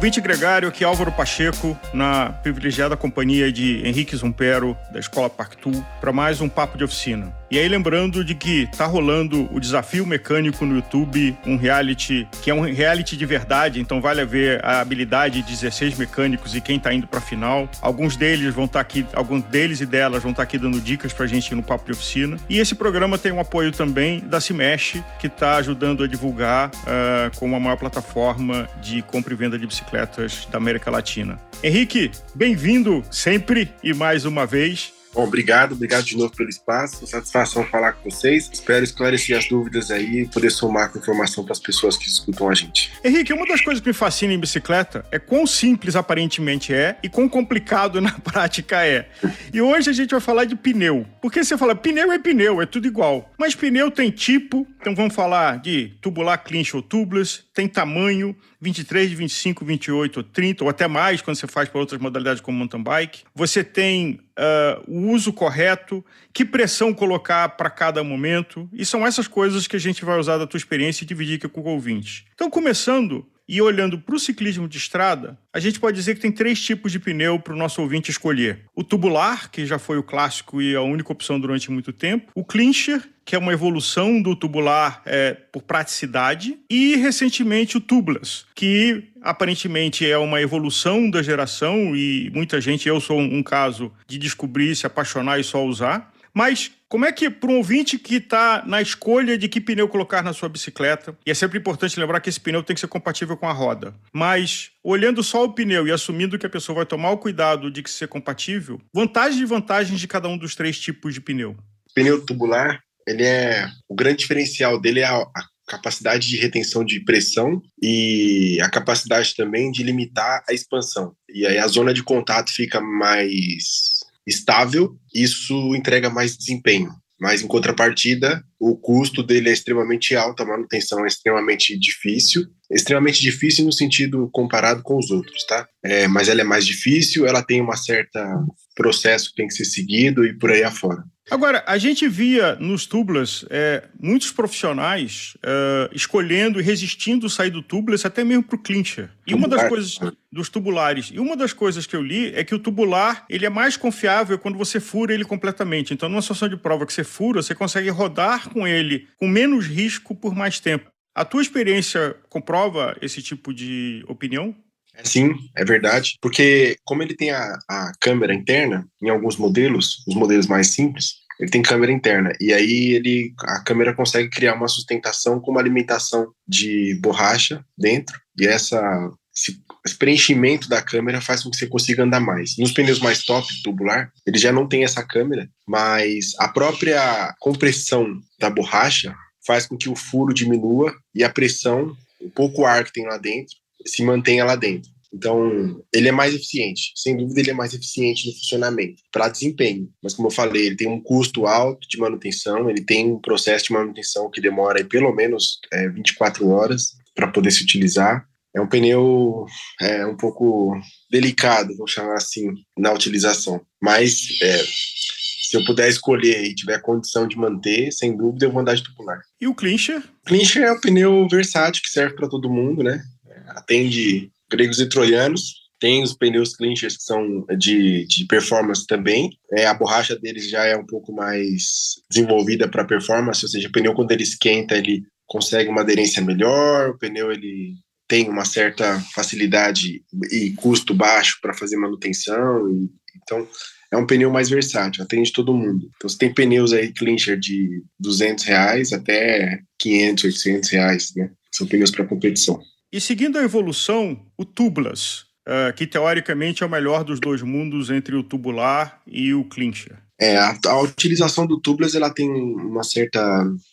Ouvinte gregário, aqui é Álvaro Pacheco, na privilegiada companhia de Henrique Zumpero, da Escola Pactu, para mais um Papo de Oficina. E aí lembrando de que tá rolando o Desafio Mecânico no YouTube, um reality que é um reality de verdade, então vale a ver a habilidade de 16 mecânicos e quem tá indo pra final. Alguns deles vão estar tá aqui, alguns deles e delas vão estar tá aqui dando dicas pra gente no Papo de Oficina. E esse programa tem um apoio também da Cimesh, que tá ajudando a divulgar uh, como a maior plataforma de compra e venda de bicicletas da América Latina. Henrique, bem-vindo sempre e mais uma vez. Bom, obrigado, obrigado de novo pelo espaço. Satisfação falar com vocês. Espero esclarecer as dúvidas aí e poder somar com informação para as pessoas que escutam a gente. Henrique, uma das coisas que me fascina em bicicleta é quão simples aparentemente é e quão complicado na prática é. E hoje a gente vai falar de pneu. Porque você fala, pneu é pneu, é tudo igual. Mas pneu tem tipo, então vamos falar de tubular, clinch ou tubeless, tem tamanho, 23, 25, 28, 30 ou até mais quando você faz para outras modalidades como mountain bike. Você tem uh, o uso correto, que pressão colocar para cada momento. E são essas coisas que a gente vai usar da tua experiência e dividir aqui com o ouvinte. Então, começando, e olhando para o ciclismo de estrada, a gente pode dizer que tem três tipos de pneu para o nosso ouvinte escolher: o tubular, que já foi o clássico e a única opção durante muito tempo, o clincher, que é uma evolução do tubular é, por praticidade, e recentemente o tubeless, que aparentemente é uma evolução da geração e muita gente, eu sou um caso de descobrir, se apaixonar e só usar. Mas como é que, para um ouvinte que está na escolha de que pneu colocar na sua bicicleta, e é sempre importante lembrar que esse pneu tem que ser compatível com a roda, mas olhando só o pneu e assumindo que a pessoa vai tomar o cuidado de que ser compatível, vantagens e vantagens de cada um dos três tipos de pneu? Pneu tubular, ele é o grande diferencial dele é a, a capacidade de retenção de pressão e a capacidade também de limitar a expansão. E aí a zona de contato fica mais estável, isso entrega mais desempenho. Mas em contrapartida, o custo dele é extremamente alto, a manutenção é extremamente difícil. Extremamente difícil no sentido comparado com os outros, tá? É, mas ela é mais difícil, ela tem uma certa processo que tem que ser seguido e por aí afora. Agora, a gente via nos tubeless é, muitos profissionais é, escolhendo e resistindo sair do tubeless até mesmo para o clincher. E uma das coisas dos tubulares, e uma das coisas que eu li é que o tubular ele é mais confiável quando você fura ele completamente. Então, numa situação de prova que você fura, você consegue rodar com ele com menos risco por mais tempo. A tua experiência comprova esse tipo de opinião? Sim, é verdade. Porque como ele tem a, a câmera interna, em alguns modelos, os modelos mais simples, ele tem câmera interna. E aí ele, a câmera consegue criar uma sustentação com uma alimentação de borracha dentro. E essa, esse preenchimento da câmera faz com que você consiga andar mais. Nos pneus mais top, tubular, ele já não tem essa câmera, mas a própria compressão da borracha faz com que o furo diminua e a pressão, o pouco ar que tem lá dentro, se mantenha lá dentro. Então, ele é mais eficiente. Sem dúvida, ele é mais eficiente no funcionamento, para desempenho. Mas, como eu falei, ele tem um custo alto de manutenção, ele tem um processo de manutenção que demora aí, pelo menos é, 24 horas para poder se utilizar. É um pneu é, um pouco delicado, vou chamar assim, na utilização. Mas, é, se eu puder escolher e tiver condição de manter, sem dúvida, eu vou andar de tubular. E o clincher? Clincher é um pneu versátil que serve para todo mundo, né? Atende gregos e troianos. Tem os pneus clinchers que são de, de performance também. É, a borracha deles já é um pouco mais desenvolvida para performance, ou seja, o pneu quando ele esquenta, ele consegue uma aderência melhor, o pneu ele tem uma certa facilidade e custo baixo para fazer manutenção. E, então, é um pneu mais versátil, atende todo mundo. Então, você tem pneus aí clincher de 200 reais até 500, 800 reais, né? São pneus para competição. E seguindo a evolução, o tubeless, uh, que teoricamente é o melhor dos dois mundos entre o tubular e o clincher. É, a, a, utilização do tubeless ela tem uma certa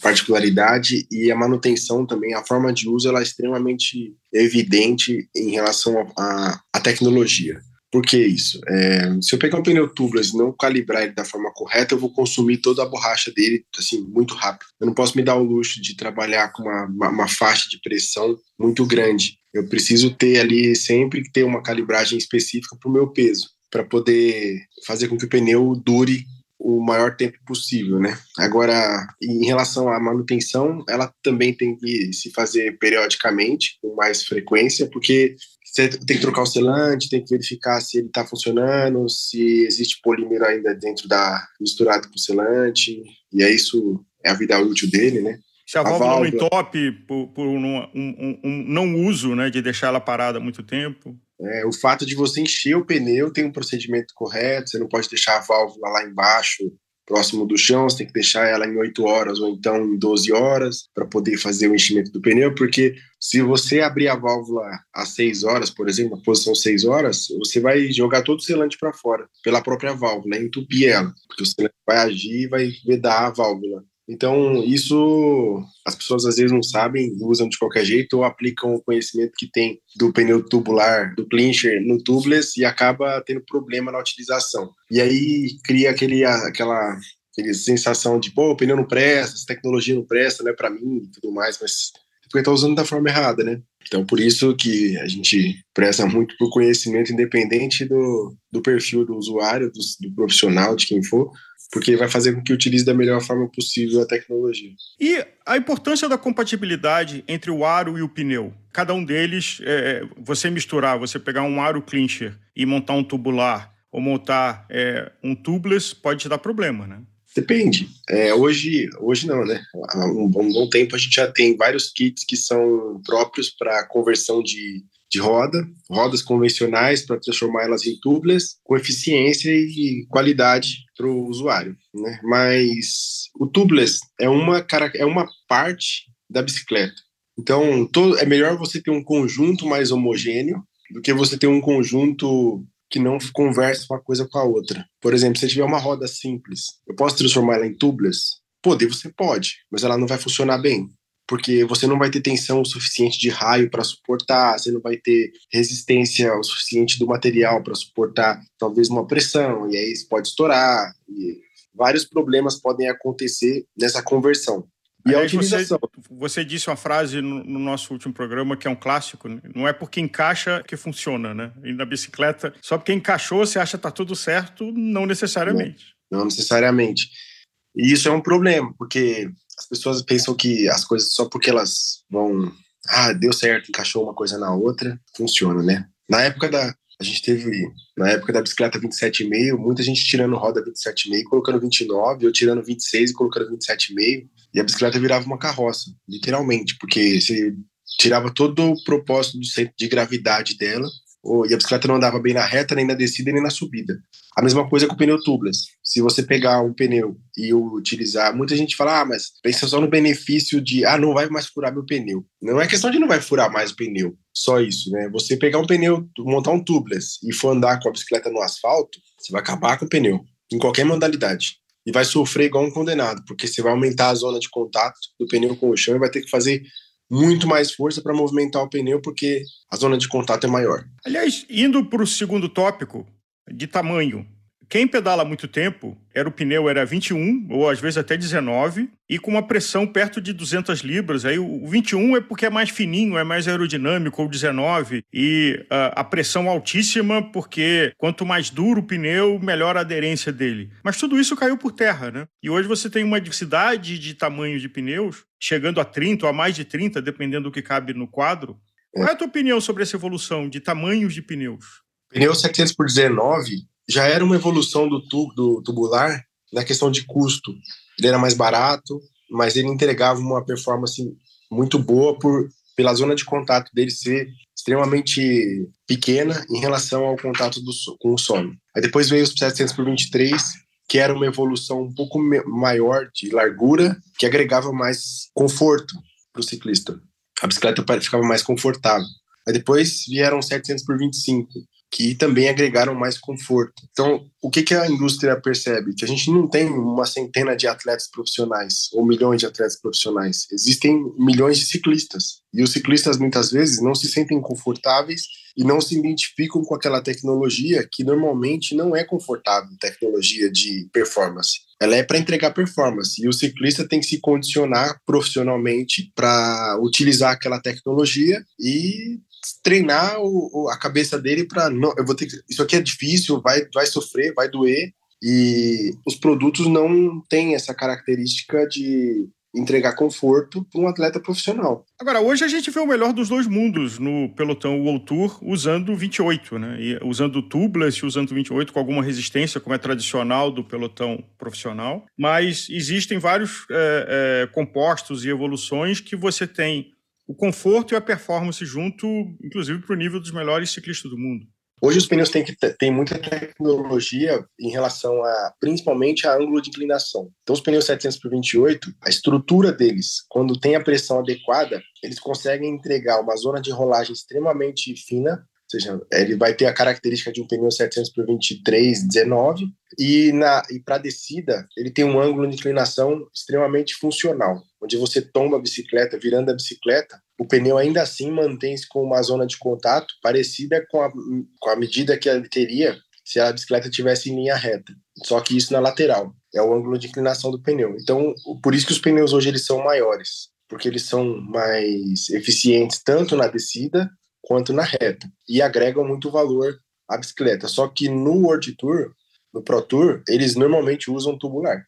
particularidade e a manutenção também, a forma de uso ela é extremamente evidente em relação à tecnologia. Por que isso? É, se eu pegar um pneu tubeless e não calibrar ele da forma correta, eu vou consumir toda a borracha dele assim muito rápido. Eu não posso me dar o luxo de trabalhar com uma, uma, uma faixa de pressão muito grande. Eu preciso ter ali sempre ter uma calibragem específica para o meu peso, para poder fazer com que o pneu dure o maior tempo possível, né? Agora, em relação à manutenção, ela também tem que se fazer periodicamente, com mais frequência, porque Você tem que trocar o selante, tem que verificar se ele está funcionando, se existe polímero ainda dentro da misturado com o selante, e é isso, é a vida útil dele, né? Se a, a válvula, válvula não entope por, por um, um, um, não uso, né, de deixar ela parada há muito tempo. É, o fato de você encher o pneu tem um procedimento correto, você não pode deixar a válvula lá embaixo próximo do chão, você tem que deixar ela em 8 horas ou então em 12 horas para poder fazer o enchimento do pneu, porque se você abrir a válvula às 6 horas, por exemplo, na posição 6 horas, você vai jogar todo o selante para fora, pela própria válvula, entupir ela, porque o selante vai agir e vai vedar a válvula. Então, isso as pessoas às vezes não sabem, usam de qualquer jeito ou aplicam o conhecimento que tem do pneu tubular, do clincher no tubeless e acaba tendo problema na utilização. E aí cria aquele, aquela, sensação de, pô, o pneu não presta, essa tecnologia não presta, não é para mim e tudo mais, mas porque está usando da forma errada, né? Então, por isso que a gente presta muito por conhecimento independente do, do perfil do usuário, do, do profissional, de quem for, porque vai fazer com que utilize da melhor forma possível a tecnologia. E a importância da compatibilidade entre o aro e o pneu. Cada um deles, é, você misturar, você pegar um aro clincher e montar um tubular ou montar é, um tubeless pode te dar problema, né? Depende. É, hoje, hoje não, né? Há um bom, um bom tempo a gente já tem vários kits que são próprios para conversão de de roda, rodas convencionais para transformar elas em tubeless com eficiência e qualidade para o usuário, né? Mas o tubeless é uma é uma parte da bicicleta. Então, todo, é melhor você ter um conjunto mais homogêneo do que você ter um conjunto que não conversa uma coisa com a outra. Por exemplo, se tiver uma roda simples, eu posso transformar ela em tubeless? Poder você pode, mas ela não vai funcionar bem porque você não vai ter tensão o suficiente de raio para suportar, você não vai ter resistência o suficiente do material para suportar talvez uma pressão, e aí isso pode estourar, e vários problemas podem acontecer nessa conversão. E Aliás, a utilização. Você, você, disse uma frase no, no, nosso último programa que é um clássico, não é porque encaixa que funciona, né? E na bicicleta, só porque encaixou, você acha que tá tudo certo, não necessariamente. Não, não necessariamente. E isso é um problema, porque as pessoas pensam que as coisas só porque elas vão, ah, deu certo, encaixou uma coisa na outra, funciona, né? Na época da a gente teve na época da bicicleta 27,5, muita gente tirando roda 27,5, colocando 29, ou tirando 26 e colocando 27,5, e a bicicleta virava uma carroça, literalmente, porque você tirava todo o propósito do centro de gravidade dela e a bicicleta não andava bem na reta, nem na descida, nem na subida. A mesma coisa com o pneu tubeless. Se você pegar um pneu e utilizar, muita gente fala, ah, mas pensa só no benefício de, ah, não vai mais furar meu pneu. Não é questão de não vai furar mais o pneu, só isso, né? Você pegar um pneu, montar um tubeless e for andar com a bicicleta no asfalto, você vai acabar com o pneu, em qualquer modalidade. E vai sofrer igual um condenado, porque você vai aumentar a zona de contato do pneu com o chão e vai ter que fazer muito mais força para movimentar o pneu, porque a zona de contato é maior. Aliás, indo para o segundo tópico, de tamanho. Quem pedala muito tempo, era o pneu era 21 ou às vezes até 19 e com uma pressão perto de 200 libras. Aí o 21 é porque é mais fininho, é mais aerodinâmico, ou 19 e uh, a pressão altíssima porque quanto mais duro o pneu, melhor a aderência dele. Mas tudo isso caiu por terra, né? E hoje você tem uma diversidade de tamanhos de pneus, chegando a 30 ou a mais de 30, dependendo do que cabe no quadro. Qual é a tua opinião sobre essa evolução de tamanhos de pneus? Pneu 700 por 19 já era uma evolução do, tu, do tubular na questão de custo. Ele era mais barato, mas ele entregava uma performance muito boa por pela zona de contato dele ser extremamente pequena em relação ao contato do, com o solo. Aí depois veio os 700 por 23, que era uma evolução um pouco maior de largura, que agregava mais conforto para o ciclista. A bicicleta ficava mais confortável. Aí depois vieram 700 por 25, que também agregaram mais conforto. Então, o que, que a indústria percebe? Que a gente não tem uma centena de atletas profissionais ou milhões de atletas profissionais. Existem milhões de ciclistas. E os ciclistas, muitas vezes, não se sentem confortáveis e não se identificam com aquela tecnologia que normalmente não é confortável tecnologia de performance. Ela é para entregar performance e o ciclista tem que se condicionar profissionalmente para utilizar aquela tecnologia e treinar o, a cabeça dele para não, eu vou ter que, isso aqui é difícil, vai, vai sofrer, vai doer e os produtos não têm essa característica de entregar conforto para um atleta profissional. Agora, hoje a gente vê o melhor dos dois mundos no pelotão World Tour usando 28, né? E usando tubeless, usando 28 com alguma resistência, como é tradicional do pelotão profissional. Mas existem vários é, é, compostos e evoluções que você tem o conforto e a performance junto, inclusive para o nível dos melhores ciclistas do mundo. Hoje os pneus têm, que, têm muita tecnologia em relação a, principalmente, a ângulo de inclinação. Então os pneus 700 por 28, a estrutura deles, quando tem a pressão adequada, eles conseguem entregar uma zona de rolagem extremamente fina, seja, ele vai ter a característica de um pneu 700 por 23, 19, e, na, e para descida, ele tem um ângulo de inclinação extremamente funcional, onde você tomba a bicicleta, virando a bicicleta, o pneu ainda assim mantém-se com uma zona de contato parecida com a, com a medida que ele teria se a bicicleta tivesse em linha reta. Só que isso na lateral, é o ângulo de inclinação do pneu. Então, por isso que os pneus hoje eles são maiores, porque eles são mais eficientes tanto na descida quanto na reta e agregam muito valor à bicicleta. Só que no World Tour, no Pro Tour, eles normalmente usam tubular.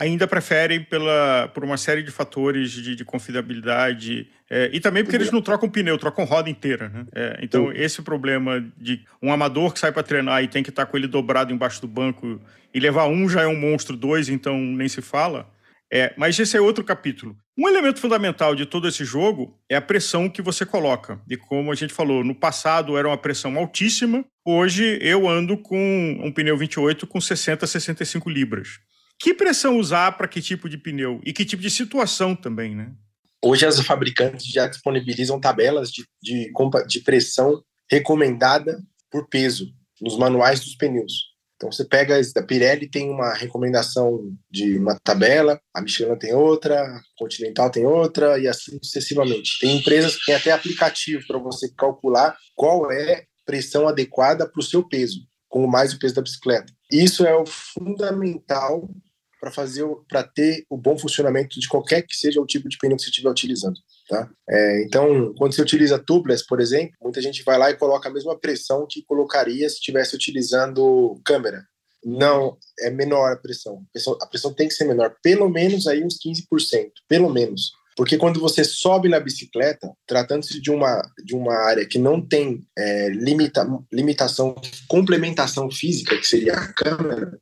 Ainda preferem pela, por uma série de fatores de, de confiabilidade é, e também porque eles não trocam pneu, trocam roda inteira. Né? É, então, esse problema de um amador que sai para treinar e tem que estar tá com ele dobrado embaixo do banco e levar um já é um monstro, dois, então nem se fala. É, mas esse é outro capítulo. Um elemento fundamental de todo esse jogo é a pressão que você coloca. E como a gente falou, no passado era uma pressão altíssima, hoje eu ando com um pneu 28 com 60, 65 libras. Que pressão usar para que tipo de pneu? E que tipo de situação também, né? Hoje as fabricantes já disponibilizam tabelas de, de, de pressão recomendada por peso nos manuais dos pneus. Então você pega a Pirelli tem uma recomendação de uma tabela, a Michelin tem outra, a Continental tem outra e assim sucessivamente. Tem empresas que têm até aplicativo para você calcular qual é a pressão adequada para o seu peso, com mais o peso da bicicleta. Isso é o fundamental para fazer para ter o bom funcionamento de qualquer que seja o tipo de pneu que você estiver utilizando, tá? É, então, quando você utiliza tubeless, por exemplo, muita gente vai lá e coloca a mesma pressão que colocaria se estivesse utilizando câmera. Não, é menor a pressão. a pressão. A pressão tem que ser menor, pelo menos aí uns 15%, pelo menos. Porque quando você sobe na bicicleta, tratando-se de uma, de uma área que não tem é, limita, limitação, complementação física, que seria a câmera,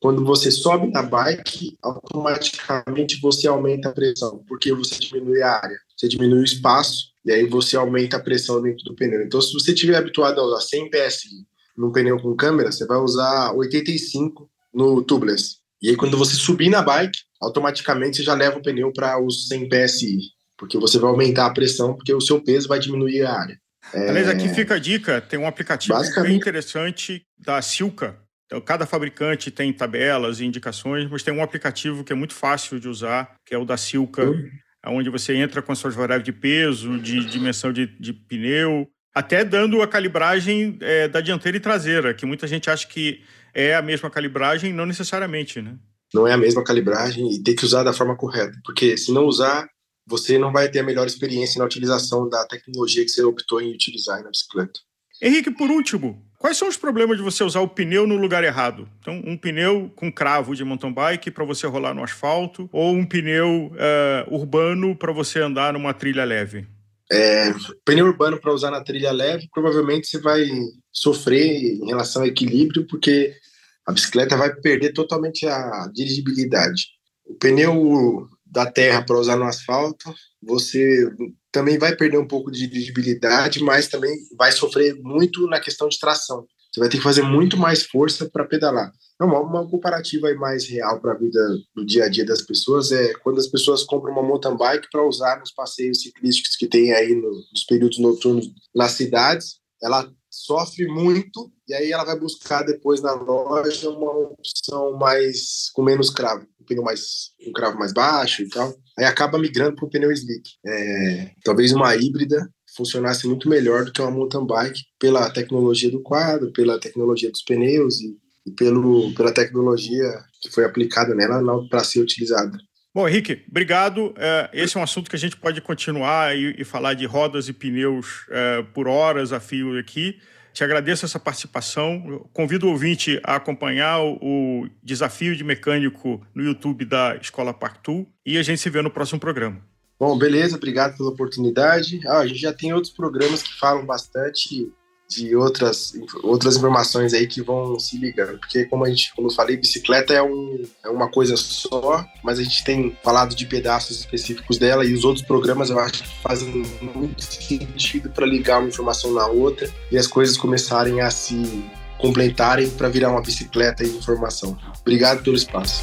quando você sobe na bike, automaticamente você aumenta a pressão, porque você diminui a área, você diminui o espaço, e aí você aumenta a pressão dentro do pneu. Então, se você estiver habituado a usar 100 PSI num pneu com câmera, você vai usar 85 no tubeless. E aí, quando você subir na bike, automaticamente você já leva o pneu para os 100 PSI, porque você vai aumentar a pressão, porque o seu peso vai diminuir a área. Aliás, aqui é. fica a dica: tem um aplicativo bem interessante da Silca, então, cada fabricante tem tabelas e indicações, mas tem um aplicativo que é muito fácil de usar, que é o da Silca, uhum. onde você entra com as suas variáveis de peso, de dimensão de, de pneu, até dando a calibragem é, da dianteira e traseira, que muita gente acha que é a mesma calibragem, não necessariamente, né? Não é a mesma calibragem e tem que usar da forma correta, porque se não usar, você não vai ter a melhor experiência na utilização da tecnologia que você optou em utilizar na bicicleta. Henrique, por último, Quais são os problemas de você usar o pneu no lugar errado? Então, um pneu com cravo de mountain bike para você rolar no asfalto ou um pneu uh, urbano para você andar numa trilha leve? É, pneu urbano para usar na trilha leve, provavelmente você vai sofrer em relação ao equilíbrio, porque a bicicleta vai perder totalmente a dirigibilidade. O pneu da terra para usar no asfalto, você também vai perder um pouco de dirigibilidade, mas também vai sofrer muito na questão de tração. Você vai ter que fazer muito mais força para pedalar. Não, uma comparativa mais real para a vida do dia a dia das pessoas é quando as pessoas compram uma mountain bike para usar nos passeios ciclísticos que tem aí nos períodos noturnos nas cidades. Ela sofre muito e aí ela vai buscar depois na loja uma opção mais com menos cravo, um pneu mais um cravo mais baixo e tal. Aí acaba migrando para o pneu slick. É, talvez uma híbrida funcionasse muito melhor do que uma mountain bike pela tecnologia do quadro, pela tecnologia dos pneus e, e pelo, pela tecnologia que foi aplicada nela para ser utilizada. Bom, Henrique, obrigado. É, esse é um assunto que a gente pode continuar e, falar de rodas e pneus é, por horas a fio aqui. Te agradeço essa participação. Eu convido o ouvinte a acompanhar o desafio de mecânico no YouTube da Escola Partu e a gente se vê no próximo programa. Bom, beleza, obrigado pela oportunidade. Ah, a gente já tem outros programas que falam bastante de outras, outras informações aí que vão se ligando. Porque, como a gente, como eu falei, bicicleta é, um, é uma coisa só, mas a gente tem falado de pedaços específicos dela e os outros programas eu acho que fazem muito sentido para ligar uma informação na outra e as coisas começarem a se complementarem para virar uma bicicleta de informação. Obrigado pelo espaço.